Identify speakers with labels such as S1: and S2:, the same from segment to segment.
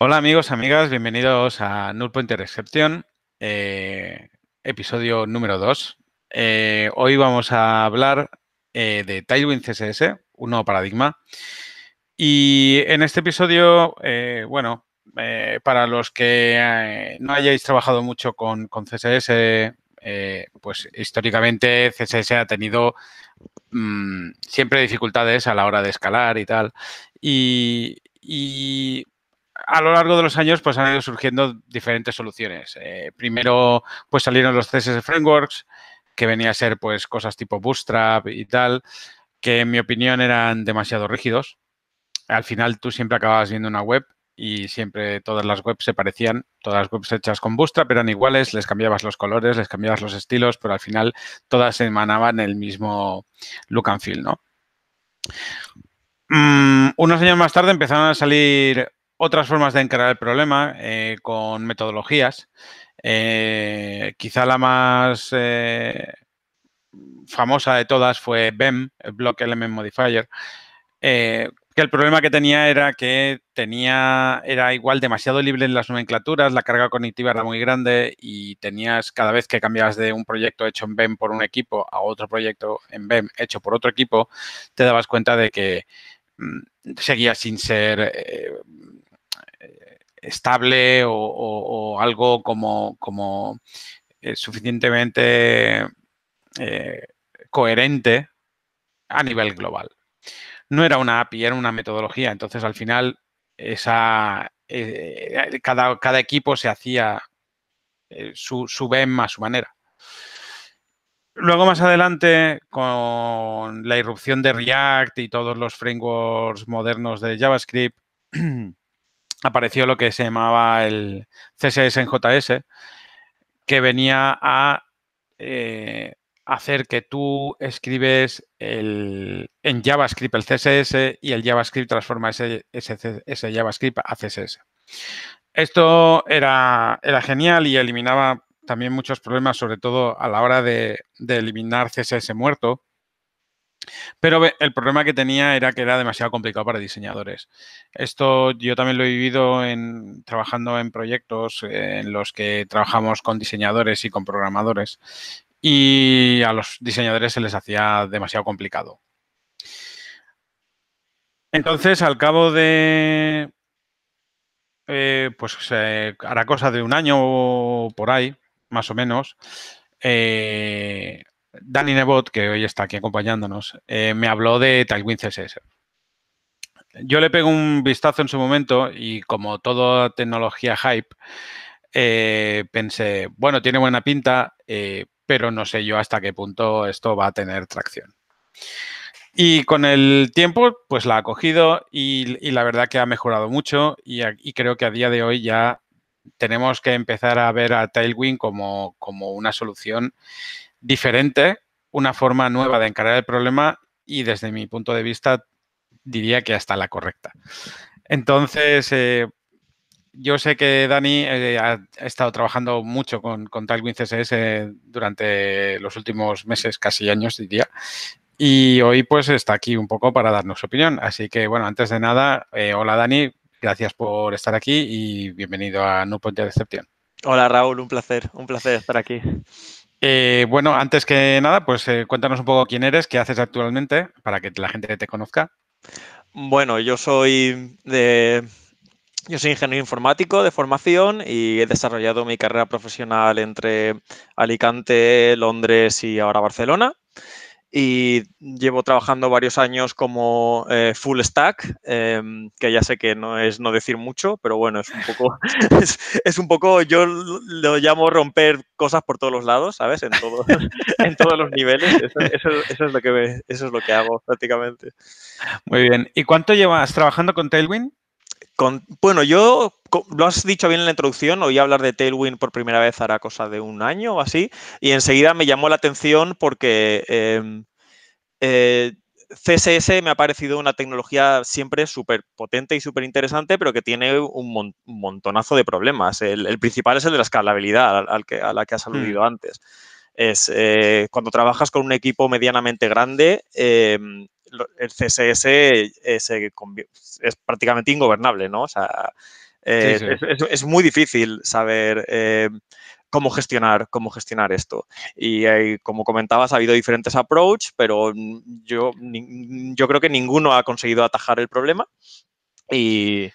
S1: Hola amigos, amigas, bienvenidos a Null Pointer Exception, eh, episodio número 2. Eh, hoy vamos a hablar eh, de Tailwind CSS, un nuevo paradigma. Y en este episodio, bueno, para los que no hayáis trabajado mucho con, CSS, pues históricamente CSS ha tenido mm, siempre dificultades a la hora de escalar y tal. y a lo largo de los años pues han ido surgiendo diferentes soluciones. Eh, primero pues salieron los CSS Frameworks, que venía a ser pues cosas tipo Bootstrap y tal, que en mi opinión eran demasiado rígidos. Al final tú siempre acababas viendo una web y siempre todas las webs se parecían, todas las webs hechas con Bootstrap eran iguales, les cambiabas los colores, les cambiabas los estilos, pero al final todas emanaban el mismo look and feel, ¿no? Mm, unos años más tarde empezaron a salir otras formas de encarar el problema eh, con metodologías. Eh, quizá la más eh, famosa de todas fue BEM, el Block Element Modifier, que el problema que tenía era que tenía, era igual demasiado libre en las nomenclaturas, la carga cognitiva era muy grande y tenías, cada vez que cambiabas de un proyecto hecho en BEM por un equipo a otro proyecto en BEM hecho por otro equipo, te dabas cuenta de que mm, seguía sin ser estable o, algo como, como eh, suficientemente eh, coherente a nivel global. No era una API, era una metodología. Entonces, al final, eh, cada, cada, equipo se hacía su, su BEM a su manera. Luego, más adelante, con la irrupción de React y todos los frameworks modernos de JavaScript, apareció lo que se llamaba el CSS en JS, que venía a eh, hacer que tú escribes el, en JavaScript el CSS y el JavaScript transforma ese, ese, JavaScript a CSS. Esto era, era, genial y eliminaba también muchos problemas, sobre todo a la hora de eliminar CSS muerto, pero el problema que tenía era que era demasiado complicado para diseñadores. Esto yo también lo he vivido en, trabajando en proyectos en los que trabajamos con diseñadores y con programadores y a los diseñadores se les hacía demasiado complicado. Entonces, al cabo de, eh, pues hará cosa de un año por ahí, más o menos, eh, Dani Nebot, que hoy está aquí acompañándonos, eh, me habló de Tailwind CSS. Yo le pego un vistazo en su momento y como toda tecnología hype, eh, pensé, bueno, tiene buena pinta, eh, pero no sé yo hasta qué punto esto va a tener tracción. Y con el tiempo, pues la ha cogido y, la verdad que ha mejorado mucho y, y, creo que a día de hoy ya tenemos que empezar a ver a Tailwind como, como una solución diferente, una forma nueva de encarar el problema y desde mi punto de vista diría que hasta la correcta. Entonces, eh, yo sé que Dani eh, ha, estado trabajando mucho con, con Tailwind CSS durante los últimos meses, casi años, diría. Y hoy pues está aquí un poco para darnos su opinión. Así que, bueno, antes de nada, eh, hola Dani, gracias por estar aquí y bienvenido a No Point de Decepción.
S2: Hola Raúl, un placer, un placer estar aquí.
S1: Eh, bueno, antes que nada, pues eh, cuéntanos un poco quién eres, qué haces actualmente, para que la gente te conozca.
S2: Bueno, yo soy de... Yo soy ingeniero informático de formación y he desarrollado mi carrera profesional entre Alicante, Londres y ahora Barcelona y llevo trabajando varios años como eh, full stack, em, que ya sé que no es no decir mucho, pero bueno, es un poco, es, un poco, yo lo llamo romper cosas por todos los lados, ¿sabes? En, todo, en todos los niveles. Eso, es lo que eso es lo que hago prácticamente.
S1: Muy bien. ¿Y cuánto llevas trabajando con Tailwind?
S2: Con, bueno, yo, lo has dicho bien en la introducción, oí hablar de Tailwind por primera vez hará cosa de un año o así, y enseguida me llamó la atención porque em, eh, CSS me ha parecido una tecnología siempre súper potente y súper interesante, pero que tiene un, montonazo de problemas. El, principal es el de la escalabilidad, al, que, a la que has aludido mm. antes. Es eh, cuando trabajas con un equipo medianamente grande, em, el CSS es, prácticamente ingobernable, ¿no? O sea, Eh,
S1: Sí,
S2: Es, es- es muy difícil saber eh, cómo gestionar, cómo gestionar esto. Y eh, como comentabas, ha habido diferentes approach, pero yo, yo creo que ninguno ha conseguido atajar el problema. Y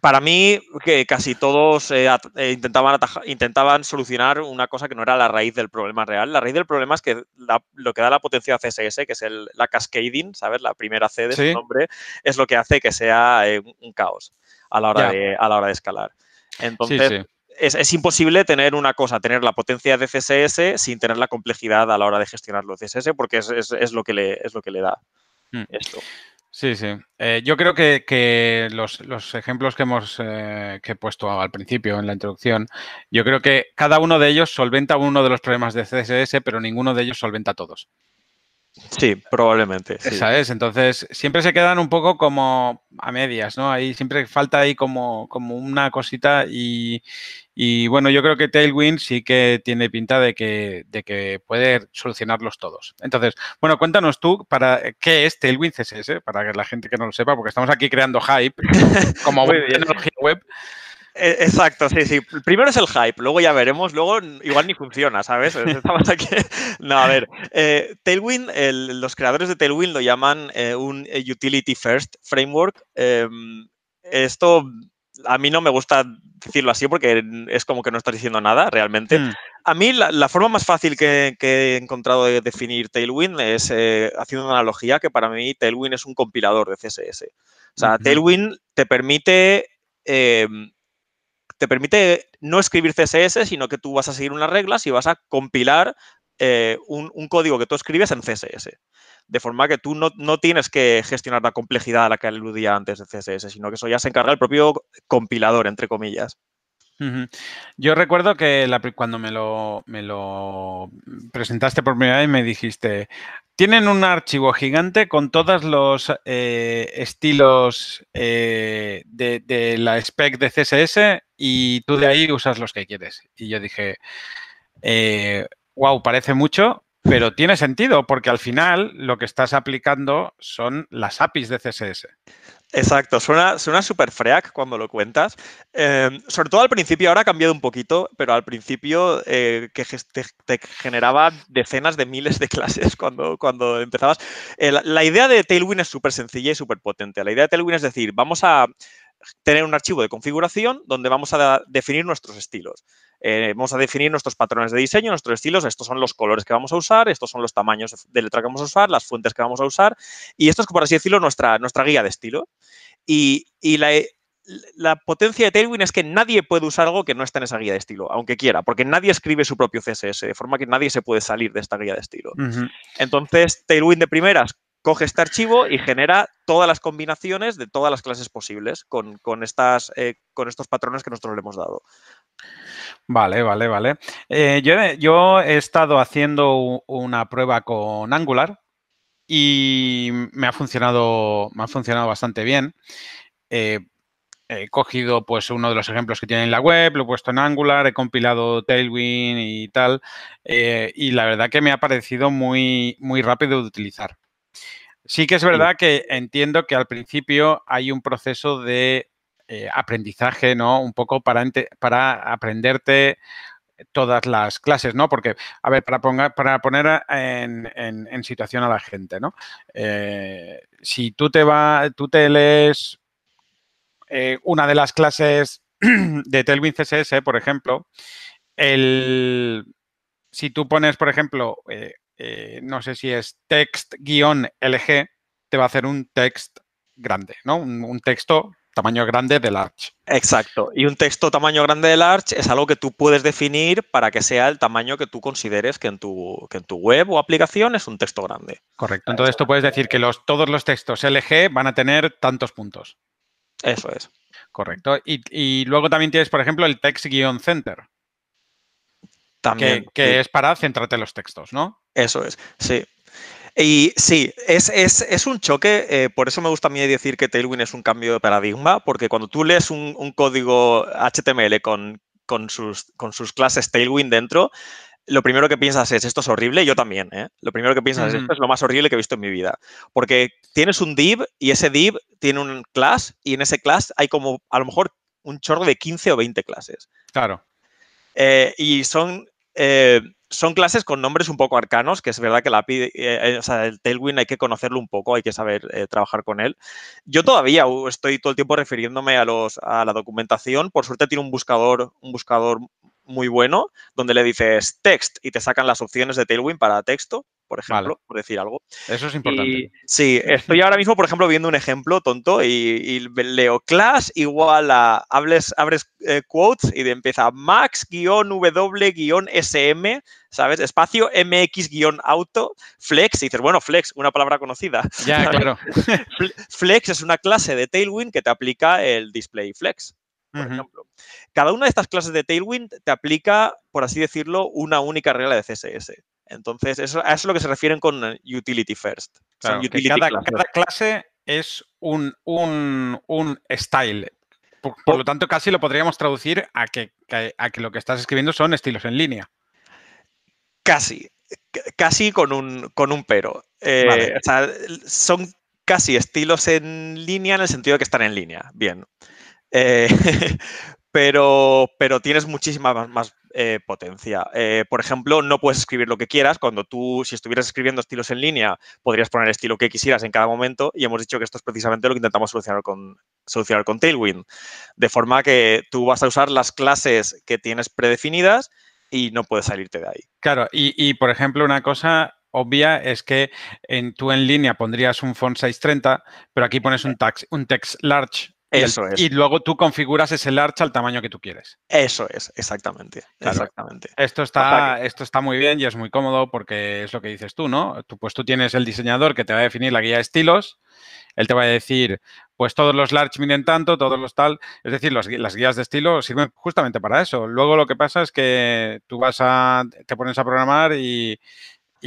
S2: para mí, que casi todos eh, eh, intentaban, ataja- intentaban solucionar una cosa que no era la raíz del problema real. La raíz del problema es que la- lo que da la potencia a CSS, que es el- la cascading, ¿sabes? La primera C de
S1: Sí.
S2: su nombre, es lo que hace que sea eh, un- caos a la hora, de, a la hora de escalar. Entonces,
S1: sí.
S2: Es, es imposible tener una cosa, tener la potencia de CSS sin tener la complejidad a la hora de gestionarlo de CSS, porque es, es- es lo, que le, es lo que le da
S1: Mm.
S2: esto.
S1: Sí, sí. Eh, yo creo que, que los, los ejemplos que hemos eh, que he puesto al principio en la introducción, yo creo que cada uno de ellos solventa uno de los problemas de CSS, pero ninguno de ellos solventa todos.
S2: Sí, probablemente. sí.
S1: Esa es. Entonces, siempre se quedan un poco como a medias, ¿no? Ahí siempre falta ahí como, como una cosita y, y, bueno, yo creo que Tailwind sí que tiene pinta de que, de que puede solucionarlos todos. Entonces, bueno, cuéntanos tú para qué es Tailwind CSS, para que la gente que no lo sepa, porque estamos aquí creando hype como tecnología web.
S2: Eh, Exacto, sí, sí. Primero es el hype, luego ya veremos, luego igual ni funciona, ¿sabes? Estamos aquí. No, a ver, eh, Tailwind, el- los creadores de Tailwind lo llaman eh, un eh, Utility First Framework. Em, esto a mí no me gusta decirlo así porque es como que no estás diciendo nada realmente.
S1: Mm,
S2: A mí la, la forma más fácil que, que he encontrado de definir Tailwind es eh, haciendo una analogía que para mí Tailwind es un compilador de CSS. O sea. Tailwind te permite, eh, te permite no escribir CSS, sino que tú vas a seguir unas reglas y vas a compilar eh, un, código que tú escribes en CSS. De forma que tú no, no tienes que gestionar la complejidad a la que aludía antes de CSS, sino que eso ya se encarga el propio compilador, entre comillas.
S1: Yo recuerdo que cuando me lo, me lo presentaste por primera vez me dijiste, tienen un archivo gigante con todos los eh, estilos eh, de, de la spec de CSS y tú de ahí usas los que quieres. Y yo dije, wow, parece mucho, pero tiene sentido porque al final lo que estás aplicando son las APIs de CSS.
S2: Exacto, suena, suena súper freak cuando lo cuentas. Eh, sobre todo al principio, ahora ha cambiado un poquito, pero al principio eh, que te, generaba decenas de miles de clases cuando, cuando empezabas. Eh, la, la idea de Tailwind es súper sencilla y súper potente. La idea de Tailwind es decir, vamos a tener un archivo de configuración donde vamos a definir nuestros estilos. Eh, vamos a definir nuestros patrones de diseño, nuestros estilos, estos son los colores que vamos a usar, estos son los tamaños de letra que vamos a usar, las fuentes que vamos a usar, y esto es, por así decirlo, nuestra, nuestra guía de estilo. Y, y la, la, potencia de Tailwind es que nadie puede usar algo que no está en esa guía de estilo, aunque quiera, porque nadie escribe su propio CSS, de forma que nadie se puede salir de esta guía de estilo.
S1: Uh -huh.
S2: Entonces, Tailwind de primeras coge este archivo y genera todas las combinaciones de todas las clases posibles con, con, estas, eh, con estos patrones que nosotros le hemos dado.
S1: Vale, vale, vale. Eh, yo, yo, he estado haciendo una prueba con Angular y me ha funcionado, me ha funcionado bastante bien. Eh, he cogido pues uno de los ejemplos que tiene en la web, lo he puesto en Angular, he compilado Tailwind y tal, eh, y la verdad que me ha parecido muy, muy rápido de utilizar. Sí que es verdad que entiendo que al principio hay un proceso de eh, aprendizaje, ¿no? Un poco para, para aprenderte todas las clases, ¿no? Porque, a ver, para, para poner en, situación a la gente, ¿no? Eh, si tú te, va, tú te lees eh, una de las clases de Tailwind CSS, por ejemplo, el, si tú pones, por ejemplo, no sé si es text-lg, te va a hacer un text grande, ¿no? Un, un texto tamaño grande del Arch.
S2: Exacto. Y un texto tamaño grande del Arch es algo que tú puedes definir para que sea el tamaño que tú consideres que en tu, que en tu web o aplicación es un texto grande.
S1: Correcto. Entonces tú puedes decir que los, todos los textos LG van a tener tantos puntos.
S2: Eso es.
S1: Correcto. Y, y luego también tienes, por ejemplo, el text-center.
S2: También.
S1: Que, que sí. es para centrarte en los textos, ¿no?
S2: Eso es, sí. Y sí, es, es, es un choque, eh, por eso me gusta a mí decir que Tailwind es un cambio de paradigma, porque cuando tú lees un, un código HTML con, con, sus, con sus clases Tailwind dentro, lo primero que piensas es, esto es horrible, yo también, ¿eh? Lo primero que piensas
S1: Mm.
S2: es, esto es lo más horrible que he visto en mi vida. Porque tienes un div y ese div tiene un class y en ese class hay como, a lo mejor, un chorro de 15 o 20 clases.
S1: Claro.
S2: Eh, y son, eh, son clases con nombres un poco arcanos, que es verdad que la API, eh, o sea, el Tailwind hay que conocerlo un poco, hay que saber trabajar con él. Yo todavía estoy todo el tiempo refiriéndome a, los, a la documentación. Por suerte tiene un buscador, un buscador muy bueno, donde le dices text y te sacan las opciones de Tailwind para texto, por ejemplo, por decir algo.
S1: Eso es importante.
S2: sí, estoy ahora mismo, por ejemplo, viendo un ejemplo tonto y, leo class igual a, hables, abres eh, quotes y empieza max-w-sm, ¿sabes? Espacio mx-auto, flex, y dices, bueno, flex, una palabra conocida.
S1: Ya, claro.
S2: flex es una clase de Tailwind que te aplica el display flex por ejemplo. Cada una de estas clases de Tailwind te aplica, por así decirlo, una única regla de CSS. Entonces, eso, a eso es lo que se refieren con eh, utility first.
S1: cada, clase es un, un, style. Por, lo tanto, casi lo podríamos traducir a que, a que lo que estás escribiendo son estilos en línea.
S2: Casi. Casi con un, con un pero. Eh, o sea, son casi estilos en línea en el sentido de que están en línea. Bien. Eh, pero, pero tienes muchísima más, eh, potencia. Eh, por ejemplo, no puedes escribir lo que quieras. Cuando tú, si estuvieras escribiendo estilos en línea, podrías poner el estilo que quisieras en cada momento y hemos dicho que esto es precisamente lo que intentamos solucionar con, solucionar con Tailwind. De forma que tú vas a usar las clases que tienes predefinidas y no puedes salirte de ahí.
S1: Claro, y, por ejemplo, una cosa obvia es que en, tú en línea pondrías un font size 30, pero aquí pones un, un text large
S2: eso es.
S1: Y luego tú configuras ese large al tamaño que tú quieres.
S2: Eso es, exactamente. exactamente.
S1: Esto está, esto está muy bien y es muy cómodo porque es lo que dices tú, ¿no? Tú, pues tú tienes el diseñador que te va a definir la guía de estilos. Él te va a decir, pues todos los large miden tanto, todos los tal. Es decir, las guías de estilo sirven justamente para eso. Luego lo que pasa es que tú vas a, te pones a programar y,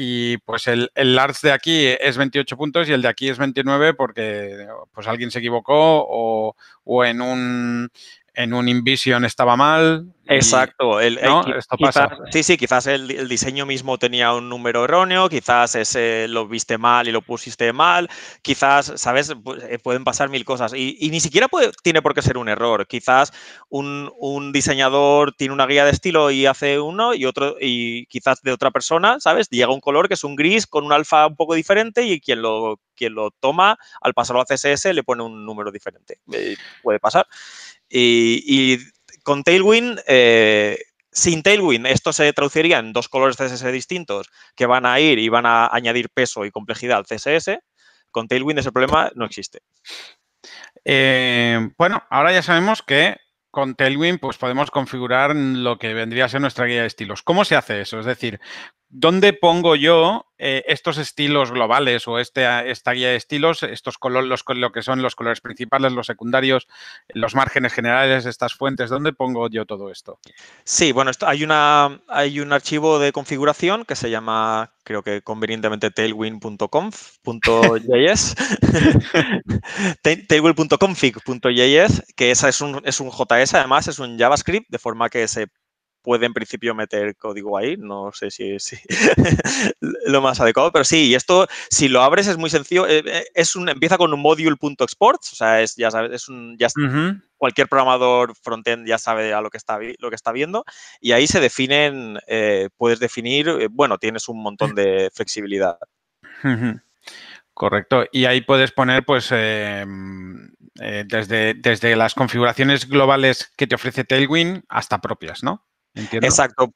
S1: y pues el, el, large de aquí es 28 puntos y el de aquí es 29 porque pues alguien se equivocó o, o en un en un InVision estaba mal.
S2: Exacto. El, Esto pasa. Sí, sí, quizás el, diseño mismo tenía un número erróneo, quizás ese lo viste mal y lo pusiste mal, quizás, ¿sabes? Eh, pueden pasar mil cosas y, ni siquiera puede, tiene por qué ser un error. Quizás un, diseñador tiene una guía de estilo y hace uno y otro, y quizás de otra persona, ¿sabes? Llega un color que es un gris con un alfa un poco diferente y quien lo, quien lo toma al pasarlo a CSS le pone un número diferente. Eh, puede pasar. Y, con Tailwind, eh, sin Tailwind, esto se traduciría en dos colores CSS distintos que van a ir y van a añadir peso y complejidad al CSS. Con Tailwind ese problema no existe.
S1: Eh, bueno, ahora ya sabemos que con Tailwind pues podemos configurar lo que vendría a ser nuestra guía de estilos. ¿Cómo se hace eso? Es decir, ¿dónde pongo yo eh, estos estilos globales o este, esta guía de estilos, estos colores, lo que son los colores principales, los secundarios, los márgenes generales, estas fuentes? ¿Dónde pongo yo todo esto?
S2: Sí, bueno, esto, hay, una, hay un archivo de configuración que se llama, creo que convenientemente tailwind.conf.js, tailwind.config.js, que esa es un, es un JS, además es un JavaScript, de forma que se puede en principio meter código ahí. No sé si es lo más adecuado, pero sí, y esto, si lo abres, es muy sencillo. Eh, eh, es un, empieza con un module.export, o sea, es, ya sabes, es un, ya cualquier programador frontend ya sabe a lo que está, lo que está viendo, y ahí se definen, eh, puedes definir, bueno, tienes un montón de flexibilidad.
S1: Correcto. Y ahí puedes poner, pues, desde, desde las configuraciones globales que te ofrece Tailwind hasta propias, ¿no?
S2: Exacto.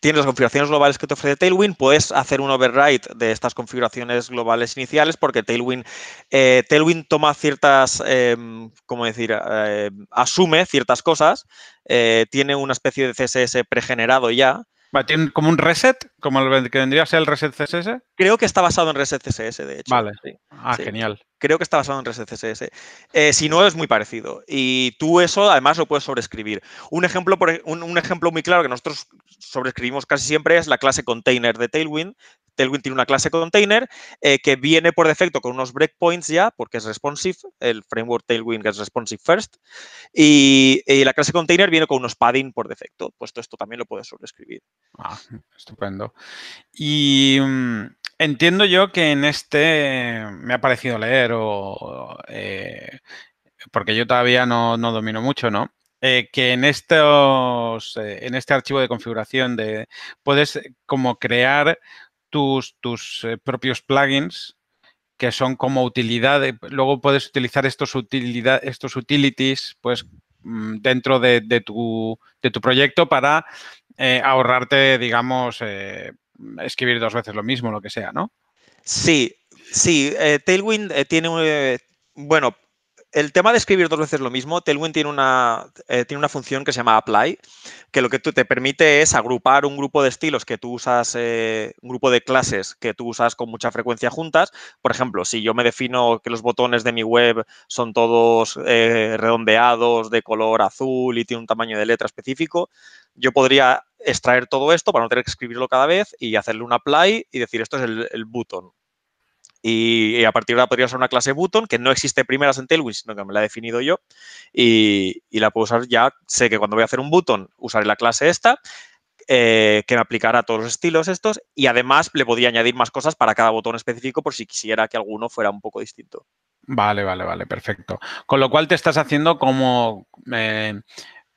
S2: Tienes las configuraciones globales que te ofrece Tailwind, puedes hacer un override de estas configuraciones globales iniciales porque Tailwind, eh, Tailwind toma ciertas, em, ¿cómo decir? Eh, asume ciertas cosas, eh, tiene una especie de CSS pregenerado ya,
S1: ¿Tiene como un reset? ¿Como el que vendría a ser el reset CSS?
S2: Creo que está basado en reset CSS, de hecho.
S1: Vale. Ah, genial.
S2: Creo que está basado en CSS. Eh, si no, es muy parecido. Y tú eso, además, lo puedes sobreescribir. Un ejemplo, un, ejemplo muy claro que nosotros sobreescribimos casi siempre es la clase container de Tailwind, Tailwind tiene una clase container eh, que viene por defecto con unos breakpoints ya, porque es responsive, el framework Tailwind es responsive first, y, la clase container viene con unos padding por defecto. Pues esto también lo puedes sobreescribir.
S1: Ah, estupendo. Y mm, entiendo yo que en este me ha parecido leer o... Eh, porque yo todavía no, no domino mucho, ¿no? eh, que en estos, eh, en este archivo de configuración de, puedes como crear tus, tus propios plugins que son como utilidad. Luego puedes utilizar estos, utilidad, estos utilities pues, mm, dentro de, tu, de, tu, proyecto para ahorrarte, digamos, escribir dos veces lo mismo, lo que sea, ¿no?
S2: Sí, sí. Tailwind tiene, bueno, el tema de escribir dos veces lo mismo, Tailwind tiene una, eh, tiene una función que se llama apply, que lo que te permite es agrupar un grupo de estilos que tú usas, eh, un grupo de clases que tú usas con mucha frecuencia juntas. Por ejemplo, si yo me defino que los botones de mi web son todos eh, redondeados de color azul y tiene un tamaño de letra específico, yo podría extraer todo esto para no tener que escribirlo cada vez y hacerle un apply y decir esto es el, el button. Y, a partir de ahora podría usar una clase button que no existe primeras en Tailwind, sino que me la he definido yo y, la puedo usar ya. Sé que cuando voy a hacer un button usaré la clase esta eh, que me aplicará a todos los estilos estos y además le podría añadir más cosas para cada botón específico por si quisiera que alguno fuera un poco distinto.
S1: Vale, vale, vale, perfecto. Con lo cual te estás haciendo como, eh,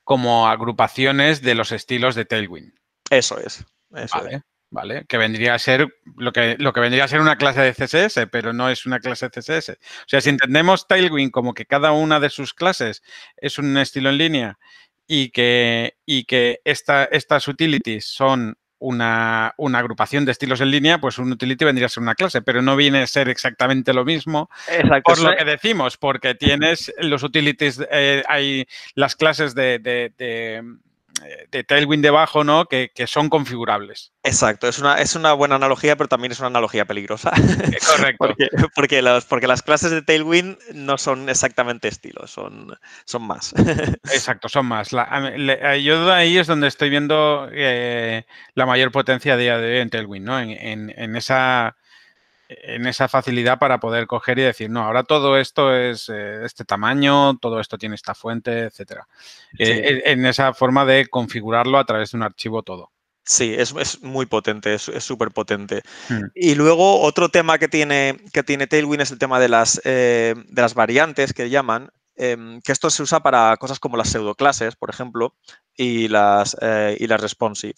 S1: como agrupaciones de los estilos de Tailwind.
S2: Eso es. Eso
S1: vale. ¿Vale? Que vendría a ser lo que, lo que vendría a ser una clase de CSS, pero no es una clase de CSS. O sea, si entendemos Tailwind como que cada una de sus clases es un estilo en línea y que, y que estas utilities son una, agrupación de estilos en línea, pues un utility vendría a ser una clase, pero no viene a ser exactamente lo mismo por lo que decimos, porque tienes los utilities, eh, hay las clases de de Tailwind debajo, ¿no? Que, son configurables.
S2: Exacto, es una, es una buena analogía, pero también es una analogía peligrosa.
S1: Eh, correcto.
S2: porque, porque, las clases de Tailwind no son exactamente estilos, son, son más.
S1: Exacto, son más. yo ahí es donde estoy viendo eh, la mayor potencia de día de hoy en Tailwind, ¿no? en esa en esa facilidad para poder coger y decir, no, ahora todo esto es eh, este tamaño, todo esto tiene esta fuente, etcétera. Eh, en esa forma de configurarlo a través de un archivo todo.
S2: Sí, es, muy potente, es súper potente. Hmm. Y luego otro tema que tiene, que tiene Tailwind es el tema de las, eh, de las variantes que llaman, em, que esto se usa para cosas como las pseudoclases, por ejemplo, y las, y las responsive.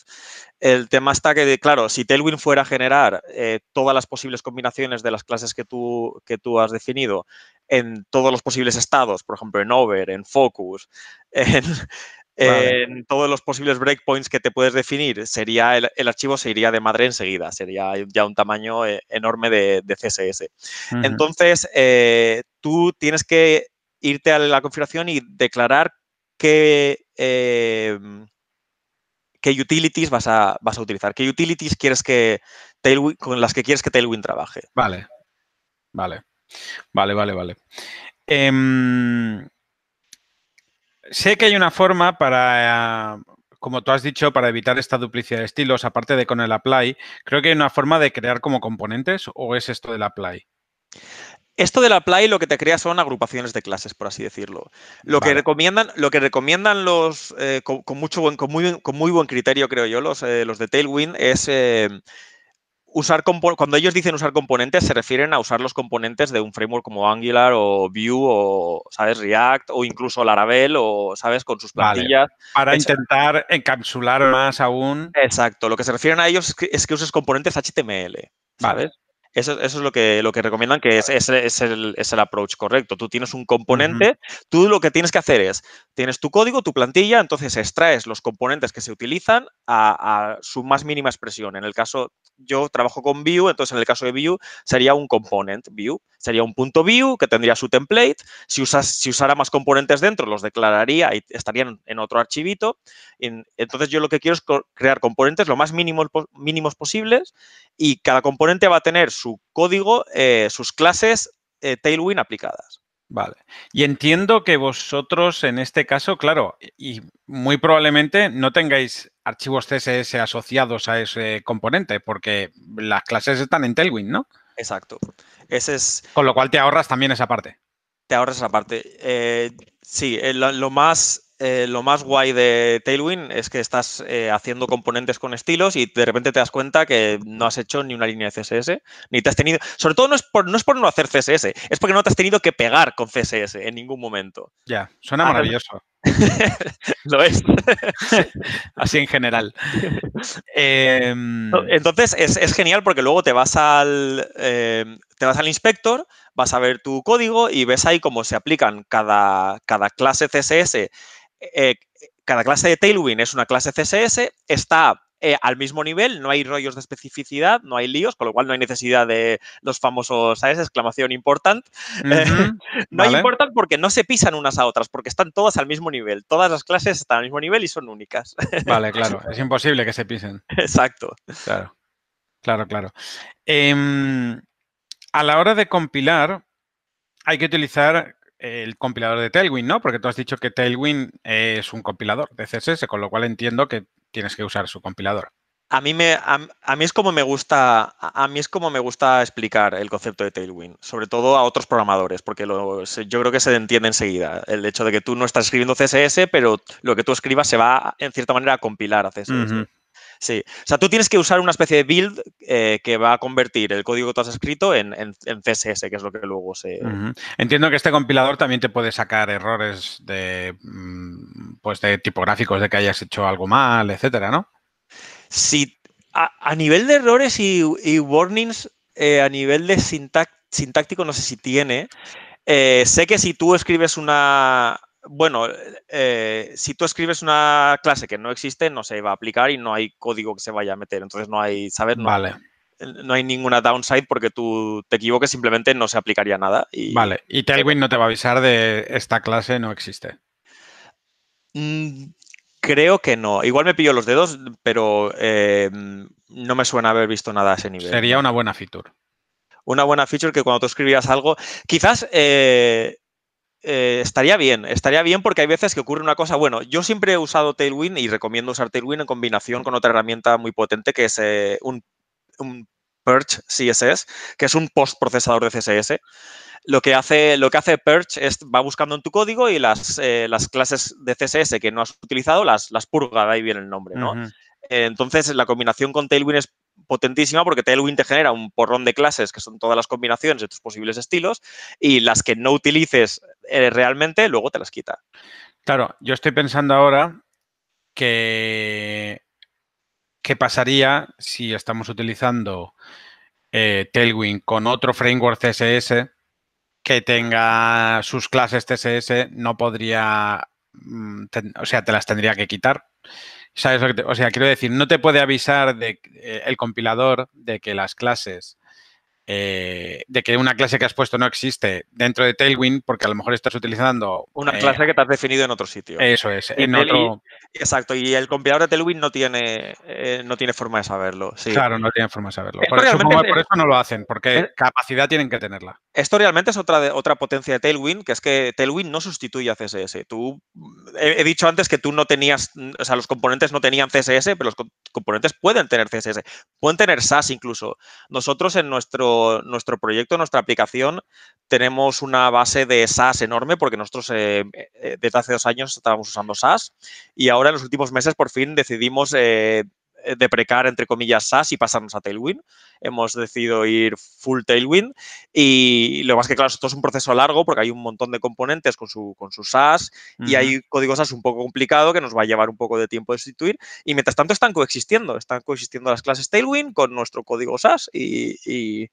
S2: El tema está que, claro, si Tailwind fuera a generar eh, todas las posibles combinaciones de las clases que tú, que tú has definido en todos los posibles estados, por ejemplo, en over, en focus, en, todos los posibles breakpoints que te puedes definir, sería el, archivo se iría de madre enseguida, sería ya un tamaño eh, enorme de, CSS. Entonces, eh, tú tienes que irte a la configuración y declarar qué qué utilities vas a, vas a utilizar, qué utilities quieres que Tailwind, con las que quieres que Tailwind trabaje.
S1: Vale, vale, vale, vale, vale. Em, sé que hay una forma para, como tú has dicho, para evitar esta duplicidad de estilos, aparte de con el apply, creo que hay una forma de crear como componentes o es esto del apply.
S2: Esto del apply lo que te crea son agrupaciones de clases, por así decirlo. Lo que recomiendan, lo que recomiendan los eh, con, mucho buen, con muy, con muy buen criterio, creo yo, los, eh, los de Tailwind, es eh, usar cuando ellos dicen usar componentes, se refieren a usar los componentes de un framework como Angular o Vue o, ¿sabes? React o incluso Laravel o, ¿sabes? Con sus plantillas.
S1: Para intentar encapsular más aún.
S2: Exacto. Lo que se refieren a ellos es que, uses componentes HTML. ¿sabes? Eso, es lo que, lo que recomiendan, que es, es, el, approach correcto. Tú tienes un componente, tú lo que tienes que hacer es, tienes tu código, tu plantilla, entonces extraes los componentes que se utilizan a, su más mínima expresión. En el caso, yo trabajo con Vue, entonces en el caso de Vue sería un component Vue. Sería un punto Vue que tendría su template. Si, usas, si usara más componentes dentro, los declararía y estarían en otro archivito. Entonces yo lo que quiero es crear componentes lo más mínimos, mínimos posibles y cada componente va a tener su código, eh, sus clases eh, Tailwind aplicadas.
S1: Vale. Y entiendo que vosotros en este caso, claro, y muy probablemente no tengáis archivos CSS asociados a ese componente, porque las clases están en Tailwind, ¿no?
S2: Exacto. Ese es...
S1: Con lo cual te ahorras también esa parte.
S2: Te ahorras esa parte. Eh, sí, lo, más eh, lo más guay de Tailwind es que estás eh, haciendo componentes con estilos y de repente te das cuenta que no has hecho ni una línea de CSS, ni te has tenido... Sobre todo no es por no, es por no hacer CSS, es porque no te has tenido que pegar con CSS en ningún momento.
S1: Ya, suena maravilloso.
S2: Lo es.
S1: Así en general. Em,
S2: Entonces es, genial porque luego te vas al em, te vas al inspector, vas a ver tu código y ves ahí cómo se aplican cada, cada clase CSS. Eh, cada clase de Tailwind es una clase CSS, está eh, al mismo nivel, no hay rollos de especificidad, no hay líos, con lo cual no hay necesidad de los famosos, ¿sabes? Exclamación important. no hay important porque no se pisan unas a otras, porque están todas al mismo nivel. Todas las clases están al mismo nivel y son únicas.
S1: vale, claro. Es imposible que se pisen.
S2: Exacto.
S1: Claro, claro, claro. Em, a la hora de compilar, hay que utilizar el compilador de Tailwind, ¿no? Porque tú has dicho que Tailwind es un compilador de CSS, con lo cual entiendo que tienes que usar su compilador.
S2: A mí, me, a, mí es como me gusta, a mí es como me gusta explicar el concepto de Tailwind, sobre todo a otros programadores, porque yo creo que se entiende enseguida. El hecho de que tú no estás escribiendo CSS, pero lo que tú escribas se va en cierta manera a compilar a CSS. Sí, o sea, tú tienes que usar una especie de build eh, que va a convertir el código que tú has escrito en, CSS, que es lo que luego se...
S1: Entiendo que este compilador también te puede sacar errores de, mm, pues de tipográficos, de que hayas hecho algo mal, etcétera, ¿no?
S2: Sí, a, nivel de errores y, warnings, eh, a nivel de sintáctico, no sé si tiene. Eh, sé que si tú escribes una, bueno, eh, si tú escribes una clase que no existe, no se va a aplicar y no hay código que se vaya a meter. Entonces no hay, ¿sabes? No,
S1: vale.
S2: No hay ninguna downside porque tú te equivoques, simplemente no se aplicaría nada. Y,
S1: vale, y Tailwind no te va a avisar de esta clase no existe.
S2: Mm, creo que no. Igual me pillo los dedos, pero eh, no me suena haber visto nada a ese nivel.
S1: Sería una buena feature.
S2: Una buena feature que cuando tú escribías algo, quizás eh, eh, estaría bien, estaría bien porque hay veces que ocurre una cosa, bueno, yo siempre he usado Tailwind y recomiendo usar Tailwind en combinación con otra herramienta muy potente que es eh, un, un, Purge CSS, que es un post-procesador de CSS. Lo que, hace, lo que hace Purge es va buscando en tu código y las, eh, las clases de CSS que no has utilizado las, las purga, de ahí viene el nombre, ¿no? entonces, la combinación con Tailwind es potentísima porque Tailwind te genera un porrón de clases que son todas las combinaciones de tus posibles estilos y las que no utilices eh, realmente luego te las quita.
S1: Claro, yo estoy pensando ahora que qué pasaría si estamos utilizando eh, Tailwind con otro framework CSS que tenga sus clases CSS, no podría, mm, o sea, te las tendría que quitar o sea, quiero decir, no te puede avisar de, eh, el compilador de que las clases eh, de que una clase que has puesto no existe dentro de Tailwind porque a lo mejor estás utilizando...
S2: Una eh, clase que te has definido en otro sitio.
S1: Eso es, en otro...
S2: exacto, y el compilador de Tailwind no tiene, no tiene forma de saberlo.
S1: Claro, no tiene forma de saberlo. Por eso, por eso, no lo hacen, porque capacidad tienen que tenerla.
S2: Esto realmente es otra, otra potencia de Tailwind, que es que Tailwind no sustituye a CSS. Tú, he, dicho antes que tú no tenías, o sea, los componentes no tenían CSS, pero los componentes pueden tener CSS, pueden tener SAS incluso. Nosotros en nuestro nuestro, proyecto, nuestra aplicación, tenemos una base de SaaS enorme porque nosotros eh, eh, desde hace dos años estábamos usando SaaS y ahora en los últimos meses por fin decidimos eh, deprecar, entre comillas, SAS y pasarnos a Tailwind. Hemos decidido ir full Tailwind y lo más que, claro, esto es un proceso largo porque hay un montón de componentes con su, con su SAS y hay código SAS un poco complicado que nos va a llevar un poco de tiempo de sustituir y mientras tanto están coexistiendo, están coexistiendo las clases Tailwind con nuestro código SAS y,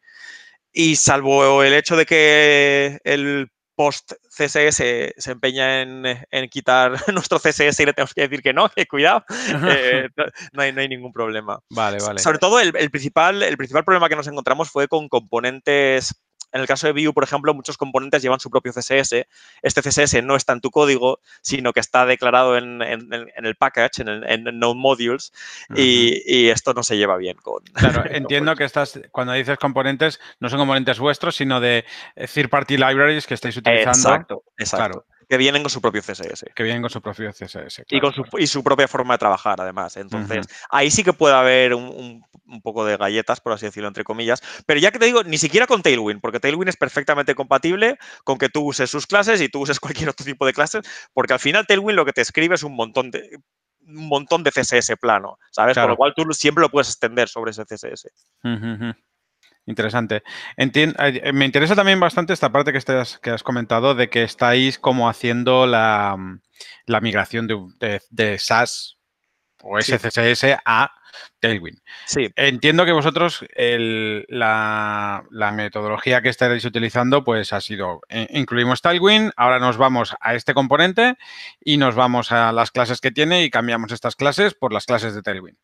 S2: y salvo el hecho de que el post CSS se empeña en, quitar nuestro CSS y le tenemos que decir que no, que cuidado, eh, no, hay, ningún problema.
S1: Vale, vale.
S2: Sobre todo el, principal, el principal problema que nos encontramos fue con componentes en el caso de Vue, por ejemplo, muchos componentes llevan su propio CSS. Este CSS no está en tu código, sino que está declarado en, el package, en, en Node Modules, y, esto no se lleva bien con...
S1: Claro, entiendo que estás, cuando dices componentes, no son componentes vuestros, sino de third-party libraries que estáis utilizando.
S2: Exacto, exacto que vienen con su propio CSS.
S1: Que vienen con su propio CSS.
S2: y, con su, y su propia forma de trabajar, además. Entonces, ahí sí que puede haber un, poco de galletas, por así decirlo, entre comillas. Pero ya que te digo, ni siquiera con Tailwind, porque Tailwind es perfectamente compatible con que tú uses sus clases y tú uses cualquier otro tipo de clases, porque al final Tailwind lo que te escribe es un montón de un montón de CSS plano, ¿sabes? Con lo cual tú siempre lo puedes extender sobre ese CSS.
S1: Interesante. Eh, me interesa también bastante esta parte que, que has comentado de que estáis como haciendo la, la migración de, de, SAS o SCSS a Tailwind.
S2: Sí.
S1: Entiendo que vosotros la, metodología que estáis utilizando pues ha sido, eh, incluimos Tailwind, ahora nos vamos a este componente y nos vamos a las clases que tiene y cambiamos estas clases por las clases de Tailwind.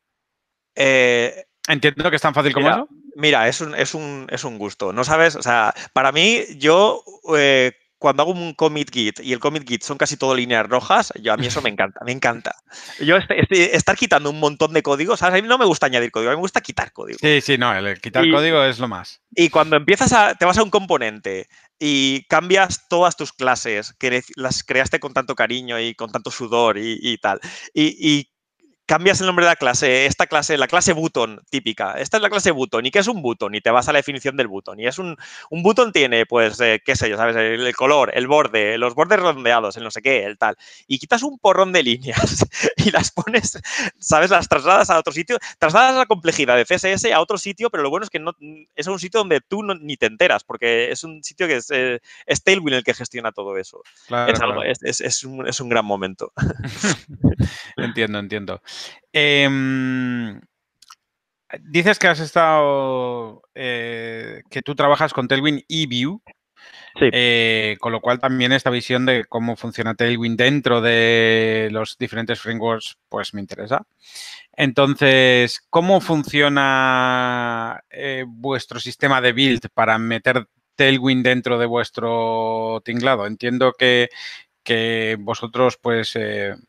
S2: Eh,
S1: Entiendo que es tan fácil como eso.
S2: Mira, es un, es, un, es un gusto. No sabes, o sea, para mí, yo eh, cuando hago un commit git y el commit git son casi todo líneas rojas, yo a mí eso me encanta, me encanta. Yo estar quitando un montón de códigos, ¿sabes? A mí no me gusta añadir código, a mí me gusta quitar código.
S1: Sí, sí, no, el quitar código es lo más.
S2: Y cuando empiezas a, te vas a un componente y cambias todas tus clases que las creaste con tanto cariño y con tanto sudor y, tal, y, y cambias el nombre de la clase, esta clase, la clase button típica, esta es la clase button, ¿y qué es un button? Y te vas a la definición del button. Y es un, un button tiene, pues, eh, qué sé yo, ¿sabes? El, color, el borde, los bordes redondeados, el no sé qué, el tal. Y quitas un porrón de líneas y las pones, ¿sabes? Las trasladas a otro sitio, trasladas la complejidad de CSS a otro sitio, pero lo bueno es que no, es un sitio donde tú ni te enteras, porque es un sitio que es, eh, Tailwind el que gestiona todo eso. es, es, un, es un gran momento.
S1: entiendo, entiendo. Em, dices que has estado, eh, que tú trabajas con Tailwind y Vue. Eh, con lo cual también esta visión de cómo funciona Tailwind dentro de los diferentes frameworks, pues me interesa. Entonces, ¿cómo funciona eh, vuestro sistema de build para meter Tailwind dentro de vuestro tinglado? Entiendo que, que vosotros, pues,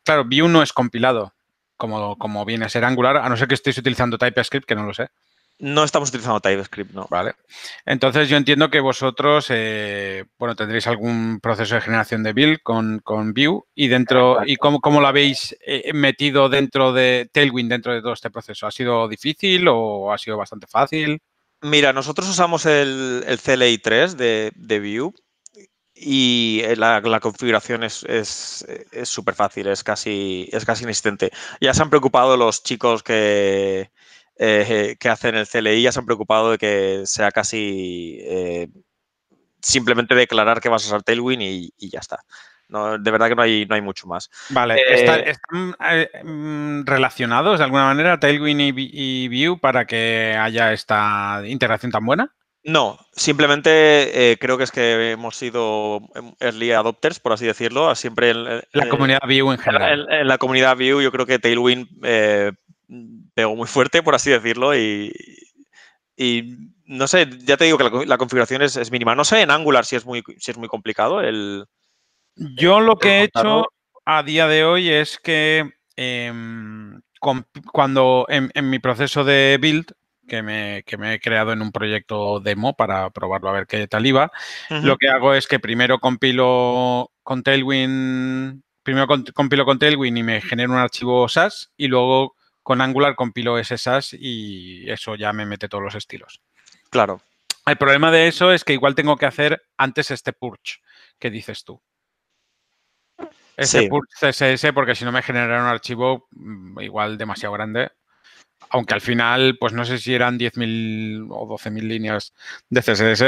S1: claro, Vue no es compilado, como, como viene a ser Angular, a no ser que estéis utilizando TypeScript, que no lo sé.
S2: No estamos utilizando TypeScript, no.
S1: Vale. Entonces yo entiendo que vosotros, eh, bueno, tendréis algún proceso de generación de build con, con Vue y dentro, ¿y cómo, cómo, lo habéis eh, metido dentro de Tailwind, dentro de todo este proceso? ¿Ha sido difícil o ha sido bastante fácil?
S2: Mira, nosotros usamos el, el CLI 3 de, de Vue y eh, la, configuración es súper fácil, es casi, es casi inexistente. Ya se han preocupado los chicos que, eh, que hacen el CLI, ya se han preocupado de que sea casi eh, simplemente declarar que vas a usar Tailwind y, ya está. No, de verdad que no hay, no hay mucho más.
S1: Vale, ¿están, mm, relacionados de alguna manera Tailwind y, y Vue para que haya esta integración tan buena?
S2: No, simplemente eh, creo que es que hemos sido early adopters, por así decirlo. Siempre en,
S1: la comunidad Vue en general.
S2: En, la comunidad Vue yo creo que Tailwind eh, pegó muy fuerte, por así decirlo, y, no sé, ya te digo que la, configuración es, mínima. No sé en Angular si es muy, si es muy complicado el...
S1: Yo lo que he hecho a día de hoy es que em, cuando en, mi proceso de build que me, he creado en un proyecto demo para probarlo a ver qué tal iba. Lo que hago es que primero compilo con Tailwind, primero compilo con Tailwind y me genero un archivo SAS y luego con Angular compilo ese SAS y eso ya me mete todos los estilos.
S2: Claro.
S1: El problema de eso es que igual tengo que hacer antes este purge que dices tú. Ese purge CSS porque si no me genera un archivo mm, igual demasiado grande aunque al final, pues no sé si eran 10.000 o 12.000 líneas de CSS,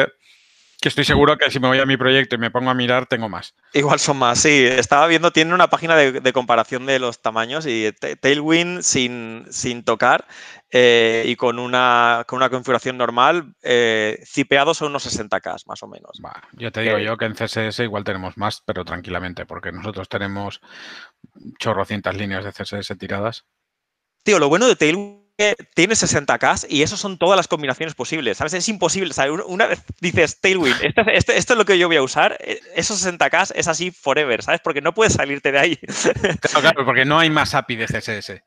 S1: que estoy seguro que si me voy a mi proyecto y me pongo a mirar, tengo más.
S2: Igual son más, sí. Estaba viendo, tiene una página de, comparación de los tamaños y Tailwind sin, sin tocar eh, y con una, con una configuración normal, eh, cipeados son unos 60K más o menos.
S1: yo te digo yo que en CSS igual tenemos más, pero tranquilamente, porque nosotros tenemos chorrocientas líneas de CSS tiradas.
S2: Tío, lo bueno de Tailwind tiene 60K y eso son todas las combinaciones posibles, ¿sabes? Es imposible, Una vez dices Tailwind, esto, es lo que yo voy a usar, eh, esos 60K es así forever, ¿sabes? Porque no puedes salirte de ahí.
S1: Claro, porque no hay más API de CSS. Eh,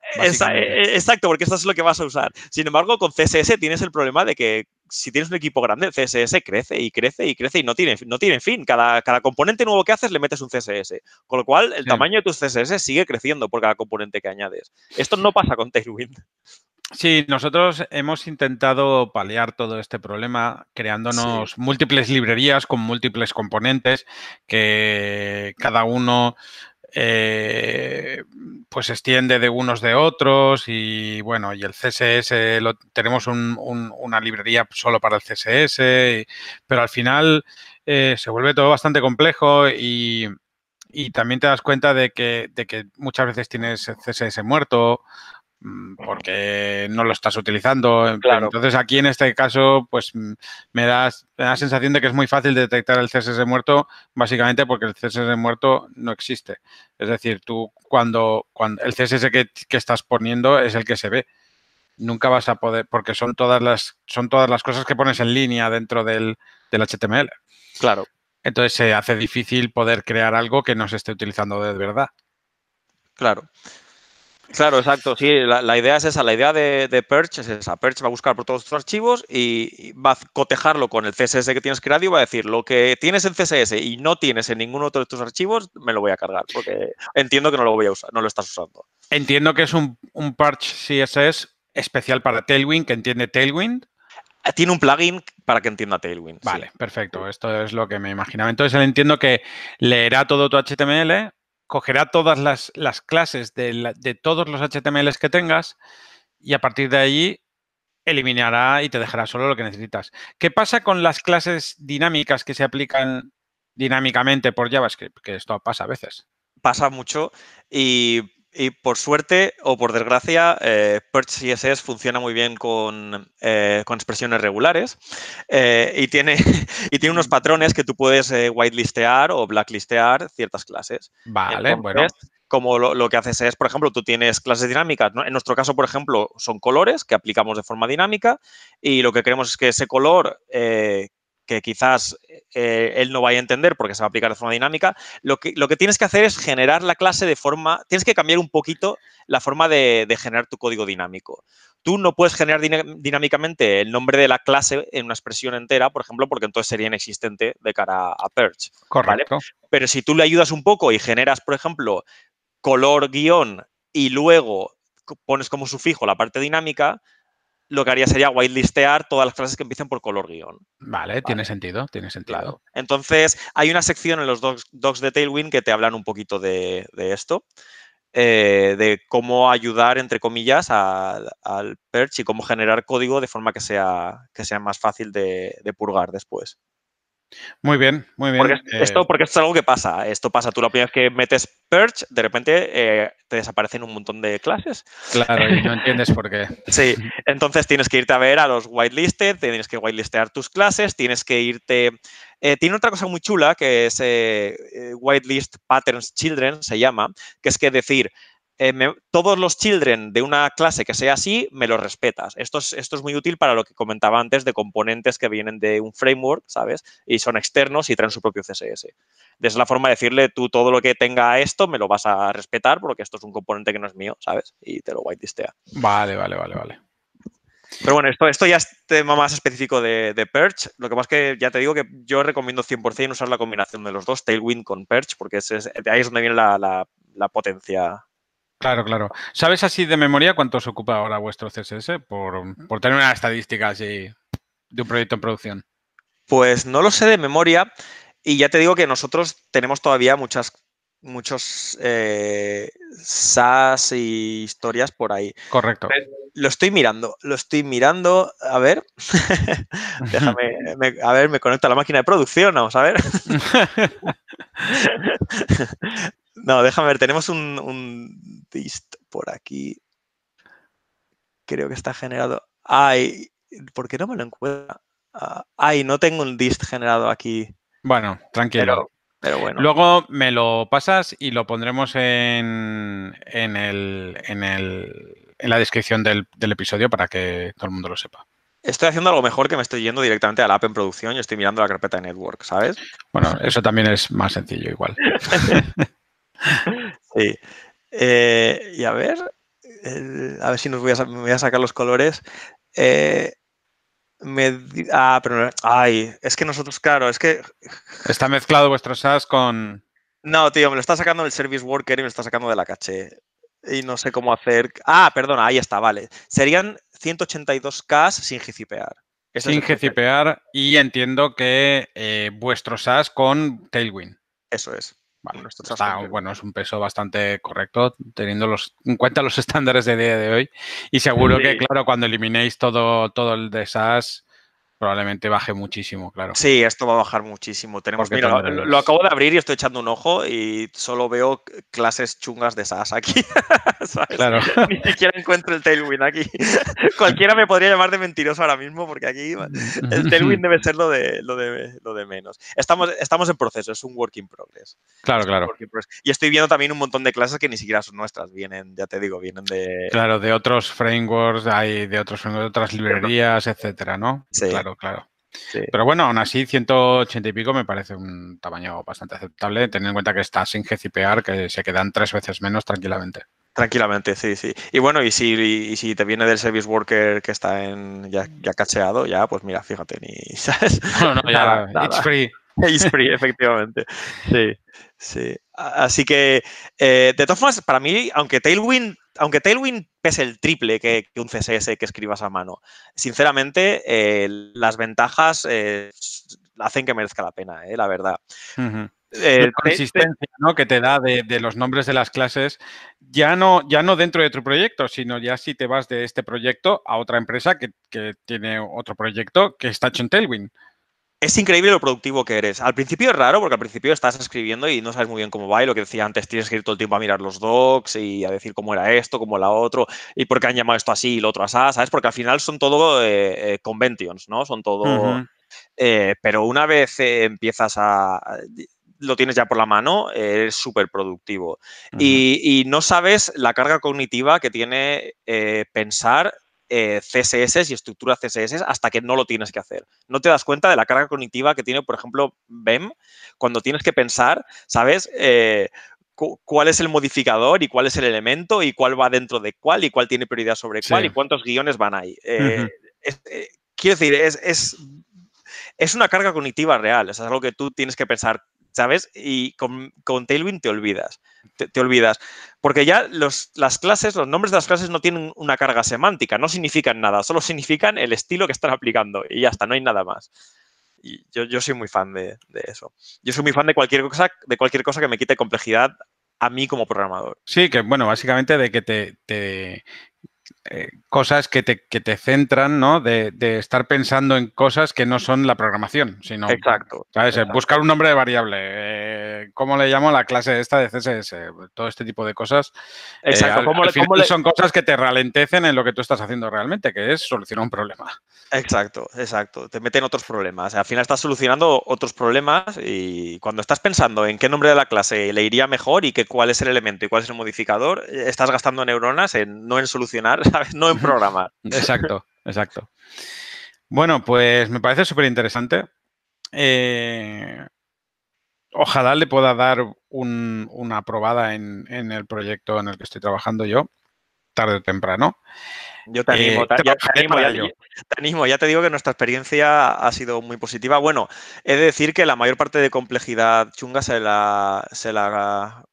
S2: exacto, porque esto es lo que vas a usar. Sin embargo, con CSS tienes el problema de que si tienes un equipo grande, el CSS crece y crece y crece y no tiene, no tiene fin. Cada, cada componente nuevo que haces le metes un CSS. Con lo cual, el tamaño de tus CSS sigue creciendo por cada componente que añades. Esto no pasa con Tailwind.
S1: Sí, nosotros hemos intentado paliar todo este problema creándonos múltiples librerías con múltiples componentes que cada uno eh, pues extiende de unos de otros y bueno, y el CSS lo, tenemos una librería solo para el CSS, pero al final eh, se vuelve todo bastante complejo y, y también te das cuenta de que, de que muchas veces tienes CSS muerto porque no lo estás utilizando.
S2: Claro.
S1: Entonces aquí en este caso, pues mm, me das la sensación de que es muy fácil detectar el CSS muerto, básicamente porque el CSS muerto no existe. Es decir, tú cuando, cuando el CSS que, que estás poniendo es el que se ve. Nunca vas a poder, porque son todas las, son todas las cosas que pones en línea dentro del, del HTML.
S2: Claro.
S1: Entonces se hace difícil poder crear algo que no se esté utilizando de verdad.
S2: Claro. Claro, exacto. Sí, la, la idea es esa. La idea de, de, Perch es esa. Perch va a buscar por todos tus archivos y va a cotejarlo con el CSS que tienes creado y va a decir lo que tienes en CSS y no tienes en ninguno otro de tus archivos, me lo voy a cargar porque entiendo que no lo voy a usar, no lo estás usando.
S1: Entiendo que es un, un Perch CSS especial para Tailwind que entiende Tailwind.
S2: Tiene un plugin para que entienda Tailwind.
S1: Vale, sí. perfecto. Esto es lo que me imaginaba. Entonces, entiendo que leerá todo tu HTML, cogerá todas las, las clases de, todos los HTMLs que tengas y a partir de allí eliminará y te dejará solo lo que necesitas. ¿Qué pasa con las clases dinámicas que se aplican dinámicamente por JavaScript? Que esto pasa a veces.
S2: Pasa mucho y y por suerte o por desgracia, eh, Perch CSS funciona muy bien con, eh, con expresiones regulares eh, y, tiene, y tiene unos patrones que tú puedes eh, whitelistear o blacklistear ciertas clases.
S1: Vale, Entonces, bueno.
S2: Como lo, lo, que haces es, por ejemplo, tú tienes clases dinámicas. ¿no? En nuestro caso, por ejemplo, son colores que aplicamos de forma dinámica y lo que queremos es que ese color que quizás eh, él no vaya a entender porque se va a aplicar de forma dinámica, lo que, lo que tienes que hacer es generar la clase de forma, tienes que cambiar un poquito la forma de, de generar tu código dinámico. Tú no puedes generar dinámicamente el nombre de la clase en una expresión entera, por ejemplo, porque entonces sería inexistente de cara a Perch.
S1: Correcto.
S2: ¿vale? Pero si tú le ayudas un poco y generas, por ejemplo, color guion y luego pones como sufijo la parte dinámica, lo que haría sería whitelistear todas las clases que empiecen por color guion.
S1: Vale, vale, tiene sentido, tiene sentido. Claro.
S2: Entonces, hay una sección en los docs, docs de Tailwind que te hablan un poquito de, de esto, eh, de cómo ayudar, entre comillas, al, al, Perch y cómo generar código de forma que sea, que sea más fácil de, de purgar después.
S1: Muy bien, muy bien.
S2: Porque esto, eh, porque esto es algo que pasa. Esto pasa. Tú la primera vez que metes Perch, de repente eh, te desaparecen un montón de clases.
S1: Claro, y no entiendes por qué.
S2: Sí, entonces tienes que irte a ver a los whitelisted, tienes que whitelistear tus clases, tienes que irte... Eh, tiene otra cosa muy chula que es eh, whitelist patterns children, se llama, que es que decir, eh, me, todos los children de una clase que sea así, me los respetas. Esto es, esto es muy útil para lo que comentaba antes de componentes que vienen de un framework, ¿sabes? Y son externos y traen su propio CSS. Es la forma de decirle, tú todo lo que tenga esto me lo vas a respetar porque esto es un componente que no es mío, ¿sabes? Y te lo whitelistea.
S1: Vale, vale, vale, vale.
S2: Pero bueno, esto, esto ya es tema más específico de, de, Perch. Lo que pasa es que ya te digo que yo recomiendo 100% usar la combinación de los dos, Tailwind con Perch, porque es, es, de ahí es donde viene la, la, la potencia
S1: Claro, claro. ¿Sabes así de memoria cuánto se ocupa ahora vuestro CSS? Por, por, tener una estadística así de un proyecto en producción.
S2: Pues no lo sé de memoria y ya te digo que nosotros tenemos todavía muchas muchos eh, SAS y historias por ahí.
S1: Correcto.
S2: Lo estoy mirando, lo estoy mirando. A ver, déjame, me, a ver, me conecto a la máquina de producción, vamos a ver. no, déjame ver, tenemos un, un dist por aquí. Creo que está generado. Ay, ¿por qué no me lo encuentra? Ay, no tengo un dist generado aquí.
S1: Bueno, tranquilo.
S2: Pero, pero bueno.
S1: Luego me lo pasas y lo pondremos en, en, el, en, el, en la descripción del, del, episodio para que todo el mundo lo sepa.
S2: Estoy haciendo algo mejor que me estoy yendo directamente al app en producción y estoy mirando la carpeta de network, ¿sabes?
S1: Bueno, eso también es más sencillo igual.
S2: sí. Eh, y a ver, eh, a ver si nos voy a, me voy a sacar los colores. Eh, me, ah, pero ay, es que nosotros, claro, es que
S1: está mezclado vuestro SAS con.
S2: No, tío, me lo está sacando el service worker y me lo está sacando de la caché. Y no sé cómo hacer. Ah, perdona, ahí está, vale. Serían 182K sin.
S1: Eso sin gcipear y entiendo que eh, vuestro SAS con Tailwind.
S2: Eso es.
S1: Vale, está, bueno, es un peso bastante correcto, teniendo los, en cuenta los estándares de día de hoy. Y seguro sí. que, claro, cuando eliminéis todo, todo el de SAS, probablemente baje muchísimo, claro.
S2: Sí, esto va a bajar muchísimo. Tenemos,
S1: Porque
S2: mira, lo, lo acabo de abrir y estoy echando un ojo y solo veo clases chungas de SAS aquí. ¿sabes?
S1: Claro.
S2: Ni siquiera encuentro el Tailwind aquí. Cualquiera me podría llamar de mentiroso ahora mismo porque aquí el Tailwind debe ser lo de, lo de, lo de menos. Estamos, estamos en proceso, es un work in progress.
S1: Claro,
S2: Es
S1: claro.
S2: Y estoy viendo también un montón de clases que ni siquiera son nuestras, vienen, ya te digo, vienen de...
S1: Claro, de otros frameworks, hay de otros frameworks, de otras librerías, etcétera, ¿no?
S2: Sí.
S1: Claro, claro.
S2: sí.
S1: Pero bueno, aún así, 180 y pico me parece un tamaño bastante aceptable, teniendo en cuenta que está sin GCPR, que se quedan tres veces menos tranquilamente.
S2: Tranquilamente, sí, sí. Y bueno, y si, y si te viene del service worker que está en ya, ya cacheado, ya, pues mira, fíjate, ni sabes.
S1: No, no, ya,
S2: Nada, nada.
S1: it's free.
S2: It's free, efectivamente. Sí, sí. Así que, eh, de todas formas, para mí, aunque Tailwind, aunque Tailwind pese el triple que, que un CSS que escribas a mano, sinceramente, eh, las ventajas eh, hacen que merezca la pena, la verdad. Eh,
S1: la
S2: te-
S1: consistencia ¿no? que te da de, de los nombres de las clases, ya no, ya no dentro de tu proyecto, sino ya si te vas de este proyecto a otra empresa que, que tiene otro proyecto que está hecho en Tailwind.
S2: Es increíble lo productivo que eres. Al principio es raro porque al principio estás escribiendo y no sabes muy bien cómo va y lo que decía antes, tienes que ir todo el tiempo a mirar los docs y a decir cómo era esto, cómo era otro y por qué han llamado esto así y lo otro así, ¿sabes? Porque al final son todo eh, eh, conventions, ¿no? Son todo... Eh, pero una vez eh, empiezas a... lo tienes ya por la mano, eres súper productivo. Y, y no sabes la carga cognitiva que tiene pensar eh, CSS y estructura CSS hasta que no lo tienes que hacer. No te das cuenta de la carga cognitiva que tiene, por ejemplo, BEM, cuando tienes que pensar, ¿sabes? Eh, cu- cuál es el modificador y cuál es el elemento y cuál va dentro de cuál y cuál tiene prioridad sobre cuál
S1: Sí.
S2: y cuántos guiones van ahí. Eh, es- quiero decir, es, es, es una carga cognitiva real, es algo que tú tienes que pensar, ¿sabes? Y con, Tailwind te olvidas, te, olvidas. Porque ya las clases, los nombres de las clases no tienen una carga semántica, no significan nada, solo significan el estilo que están aplicando y ya está, no hay nada más. Yo, soy muy fan de, eso. Yo soy muy fan de cualquier cosa, de cualquier cosa que me quite complejidad a mí como programador.
S1: Sí, que bueno, básicamente de que te- eh, cosas que te, que te centran, ¿no? De, de estar pensando en cosas que no son la programación, sino
S2: Exacto.
S1: ¿Sabes?
S2: exacto.
S1: Buscar un nombre de variable. eh, ¿Cómo le llamo la clase esta de CSS? Todo este tipo de cosas. eh,
S2: Exacto.
S1: al-
S2: ¿Cómo
S1: al final
S2: cómo le-
S1: Son cosas que te ralentecen en lo que tú estás haciendo realmente, que es solucionar un problema.
S2: Exacto, exacto. Te meten otros problemas. Al final estás solucionando otros problemas y cuando estás pensando en qué nombre de la clase le iría mejor y que cuál es el elemento y cuál es el modificador, estás gastando neuronas en no en solucionar, ¿sabes? no en programar.
S1: Exacto, exacto. Bueno, pues me parece súper interesante. Eh, ojalá le pueda dar un- una aprobada en, en el proyecto en el que estoy trabajando yo, tarde o temprano.
S2: Yo te animo,
S1: Eh,
S2: ya te, animo, ya- te animo, ya te digo que nuestra experiencia ha sido muy positiva. Bueno, he de decir que la mayor parte de complejidad chunga se la, se la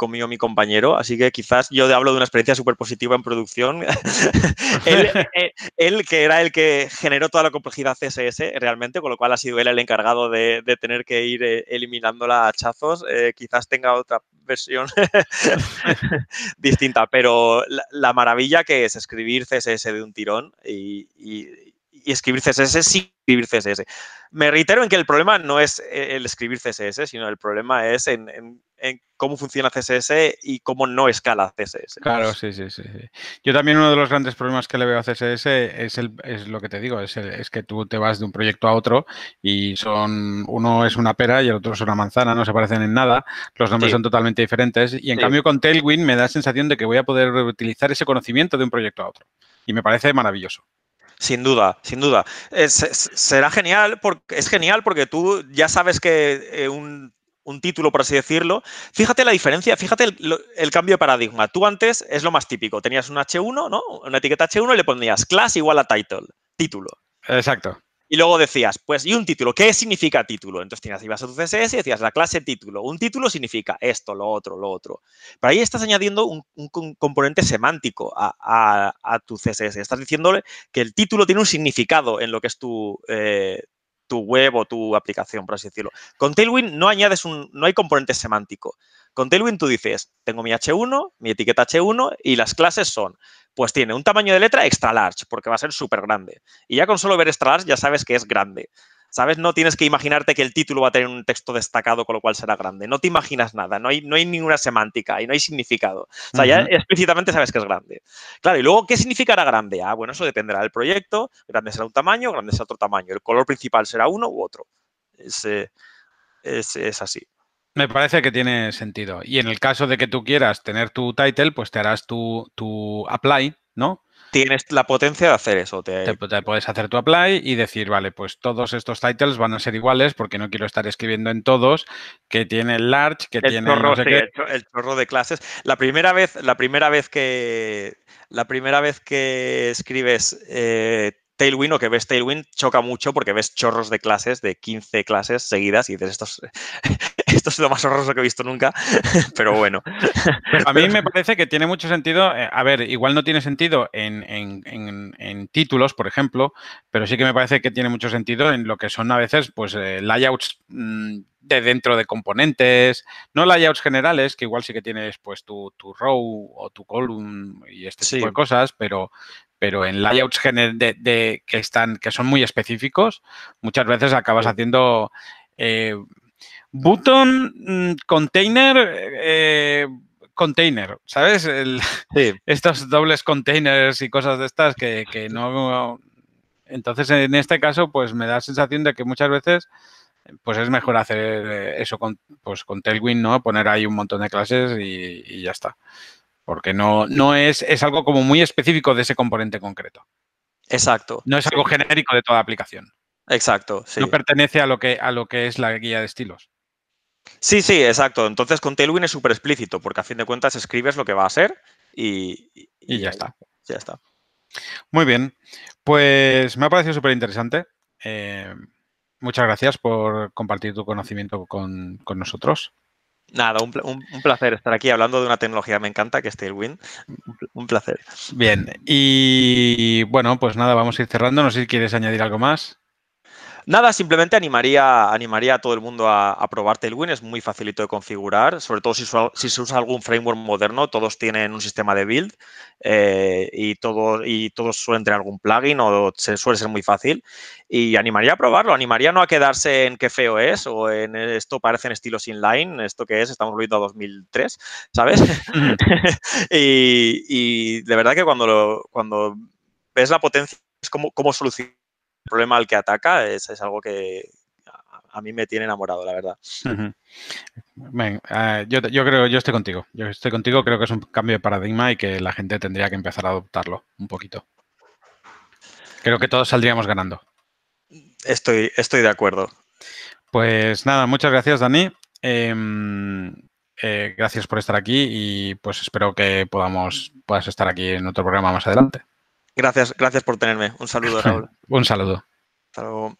S2: comió mi compañero, así que quizás yo hablo de una experiencia súper positiva en producción. él, eh, él, que era el que generó toda la complejidad CSS realmente, con lo cual ha sido él el encargado de, de tener que ir eh, eliminándola a hachazos, eh, quizás tenga otra versión distinta, pero la, la maravilla que es escribir CSS de un tirón y, y- y escribir CSS sin escribir CSS. Me reitero en que el problema no es eh, el escribir CSS, sino el problema es en, en- en cómo funciona CSS y cómo no escala CSS.
S1: Claro, sí, sí, sí, sí. Yo también uno de los grandes problemas que le veo a CSS es, el, es lo que te digo, es, el- es que tú te vas de un proyecto a otro y son uno es una pera y el otro es una manzana, no se parecen en nada, los nombres
S2: Sí.
S1: son totalmente diferentes y en
S2: Sí.
S1: cambio con Tailwind me da la sensación de que voy a poder reutilizar ese conocimiento de un proyecto a otro y me parece maravilloso.
S2: Sin duda, sin duda. Es- es- será genial porque es genial porque tú ya sabes que eh, un, un título, por así decirlo. Fíjate la diferencia, fíjate el, cambio de paradigma. Tú antes es lo más típico. Tenías un H1, ¿no? Una etiqueta H1 y le ponías class igual a title, título.
S1: Exacto.
S2: Y luego decías, pues, ¿y un título? ¿Qué significa título? Entonces tenías, ibas a tu CSS y decías, la clase título. Un título significa esto, lo otro, lo otro. Pero ahí estás añadiendo un, componente semántico a, a- a tu CSS. Estás diciéndole que el título tiene un significado en lo que es tu, eh, tu web o tu aplicación, por así decirlo. Con Tailwind no añades un, no hay componente semántico. Con Tailwind tú dices, tengo mi H1, mi etiqueta H1 y las clases son, pues tiene un tamaño de letra extra large porque va a ser súper grande. Y ya con solo ver extra large ya sabes que es grande. ¿Sabes? No tienes que imaginarte que el título va a tener un texto destacado, con lo cual será grande. No te imaginas nada, no hay, no hay ninguna semántica y no hay significado. O sea, ya explícitamente sabes que es grande. Claro, y luego, ¿qué significará grande? Ah, bueno, eso dependerá del proyecto. Grande será un tamaño, grande será otro tamaño. El color principal será uno u otro. Es, eh, es, así.
S1: Me parece que tiene sentido. Y en el caso de que tú quieras tener tu title, pues te harás tu, tu apply, ¿no?
S2: Tienes la potencia de hacer eso.
S1: Te... puedes hacer tu apply y decir, vale, pues todos estos titles van a ser iguales porque no quiero estar escribiendo en todos que tiene el large, que tiene
S2: no sé qué. El, chorro de clases. La primera vez, la primera vez que la primera vez que escribes eh, Tailwind o que ves Tailwind choca mucho porque ves chorros de clases, de 15 clases seguidas y dices, esto es, esto es lo más horroroso que he visto nunca, pero bueno.
S1: a mí me parece que tiene mucho sentido, eh, a ver, igual no tiene sentido en, títulos, por ejemplo, pero sí que me parece que tiene mucho sentido en lo que son a veces, pues, eh, layouts mm, de dentro de componentes, no layouts generales, que igual sí que tienes pues tu, row o tu column y este tipo de cosas, pero, pero en layouts de, que están, que son muy específicos, muchas veces acabas haciendo eh, button mm, container eh, container, ¿sabes? Estos dobles containers y cosas de estas que, que, no. Entonces, en este caso, pues me da la sensación de que muchas veces pues es mejor hacer eh, eso con, pues con Tailwind, ¿no? Poner ahí un montón de clases y, y ya está porque no, no es, es algo como muy específico de ese componente concreto.
S2: Exacto.
S1: No es algo genérico de toda aplicación.
S2: Exacto,
S1: No pertenece a lo, que, a lo que es la guía de estilos.
S2: Sí, sí, exacto. Entonces con Tailwind es súper explícito, porque a fin de cuentas escribes lo que va a ser y,
S1: y, ya está.
S2: Ya está.
S1: Muy bien. Pues me ha parecido súper interesante. Eh, muchas gracias por compartir tu conocimiento con, con nosotros.
S2: Nada, un, placer estar aquí hablando de una tecnología que me encanta, que es Tailwind. Un, placer.
S1: Bien, y bueno, pues nada, vamos a ir cerrando. No sé si quieres añadir algo más.
S2: Nada, simplemente animaría, animaría a todo el mundo a, probar Tailwind, es muy facilito de configurar, sobre todo si, se usa algún framework moderno, todos tienen un sistema de build eh, y, todo, y todos suelen tener algún plugin o se, suele ser muy fácil. Y animaría a probarlo, animaría no a quedarse en qué feo es o en esto parecen estilos inline, esto que es, estamos volviendo a 2003, ¿sabes? y, de verdad que cuando, cuando ves la potencia, es como, como solucionar problema al que ataca es, algo que a mí me tiene enamorado, la verdad.
S1: Eh, yo, creo, yo estoy contigo. Yo estoy contigo, creo que es un cambio de paradigma y que la gente tendría que empezar a adoptarlo un poquito. Creo que todos saldríamos ganando.
S2: Estoy, estoy de acuerdo.
S1: Pues nada, muchas gracias, Dani. Em, eh, gracias por estar aquí y pues espero que podamos puedas estar aquí en otro programa más adelante.
S2: Gracias, gracias por tenerme. Un saludo, Raúl.
S1: Un saludo.
S2: Hasta luego.